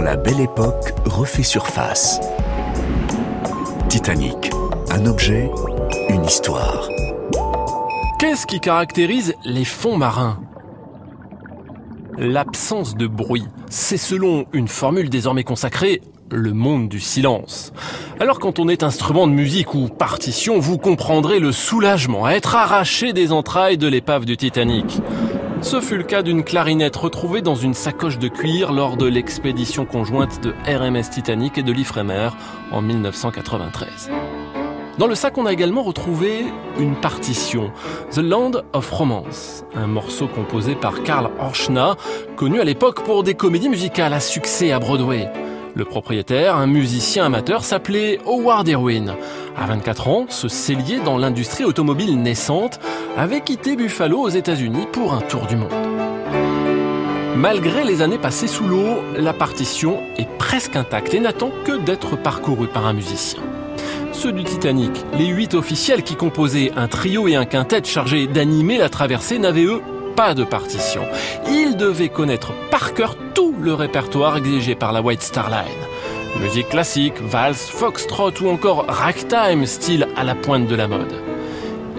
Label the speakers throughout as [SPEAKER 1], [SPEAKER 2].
[SPEAKER 1] La belle époque refait surface. Titanic, un objet, une histoire.
[SPEAKER 2] Qu'est-ce qui caractérise les fonds marins? L'absence de bruit. C'est selon une formule désormais consacrée le monde du silence. Alors quand on est instrument de musique ou partition, vous comprendrez le soulagement à être arraché des entrailles de l'épave du Titanic. Ce fut le cas d'une clarinette retrouvée dans une sacoche de cuir lors de l'expédition conjointe de RMS Titanic et de l'Ifremer en 1993. Dans le sac, on a également retrouvé une partition, The Land of Romance, un morceau composé par Karl Orschna, connu à l'époque pour des comédies musicales à succès à Broadway. Le propriétaire, un musicien amateur, s'appelait Howard Irwin. À 24 ans, ce cellier dans l'industrie automobile naissante avait quitté Buffalo aux États-Unis pour un tour du monde. Malgré les années passées sous l'eau, la partition est presque intacte et n'attend que d'être parcourue par un musicien. Ceux du Titanic, les huit officiels qui composaient un trio et un quintet chargés d'animer la traversée n'avaient eux pas de partition. Ils devaient connaître par cœur tout le répertoire exigé par la White Star Line. Musique classique, valse, foxtrot ou encore ragtime, style à la pointe de la mode.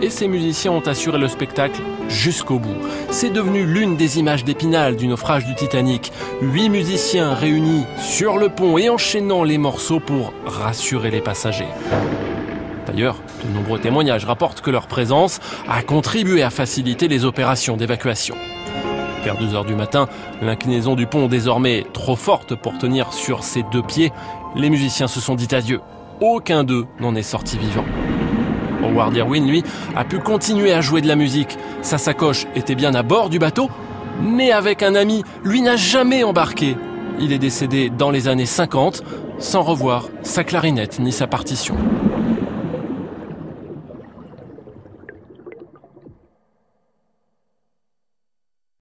[SPEAKER 2] Et ces musiciens ont assuré le spectacle jusqu'au bout. C'est devenu l'une des images d'épinal du naufrage du Titanic. Huit musiciens réunis sur le pont et enchaînant les morceaux pour rassurer les passagers. D'ailleurs, de nombreux témoignages rapportent que leur présence a contribué à faciliter les opérations d'évacuation. Vers 2 heures du matin, l'inclinaison du pont désormais trop forte pour tenir sur ses deux pieds, les musiciens se sont dit adieu. Aucun d'eux n'en est sorti vivant. Howard Irwin, lui, a pu continuer à jouer de la musique. Sa sacoche était bien à bord du bateau, mais avec un ami, lui n'a jamais embarqué. Il est décédé dans les années 50 sans revoir sa clarinette ni sa partition.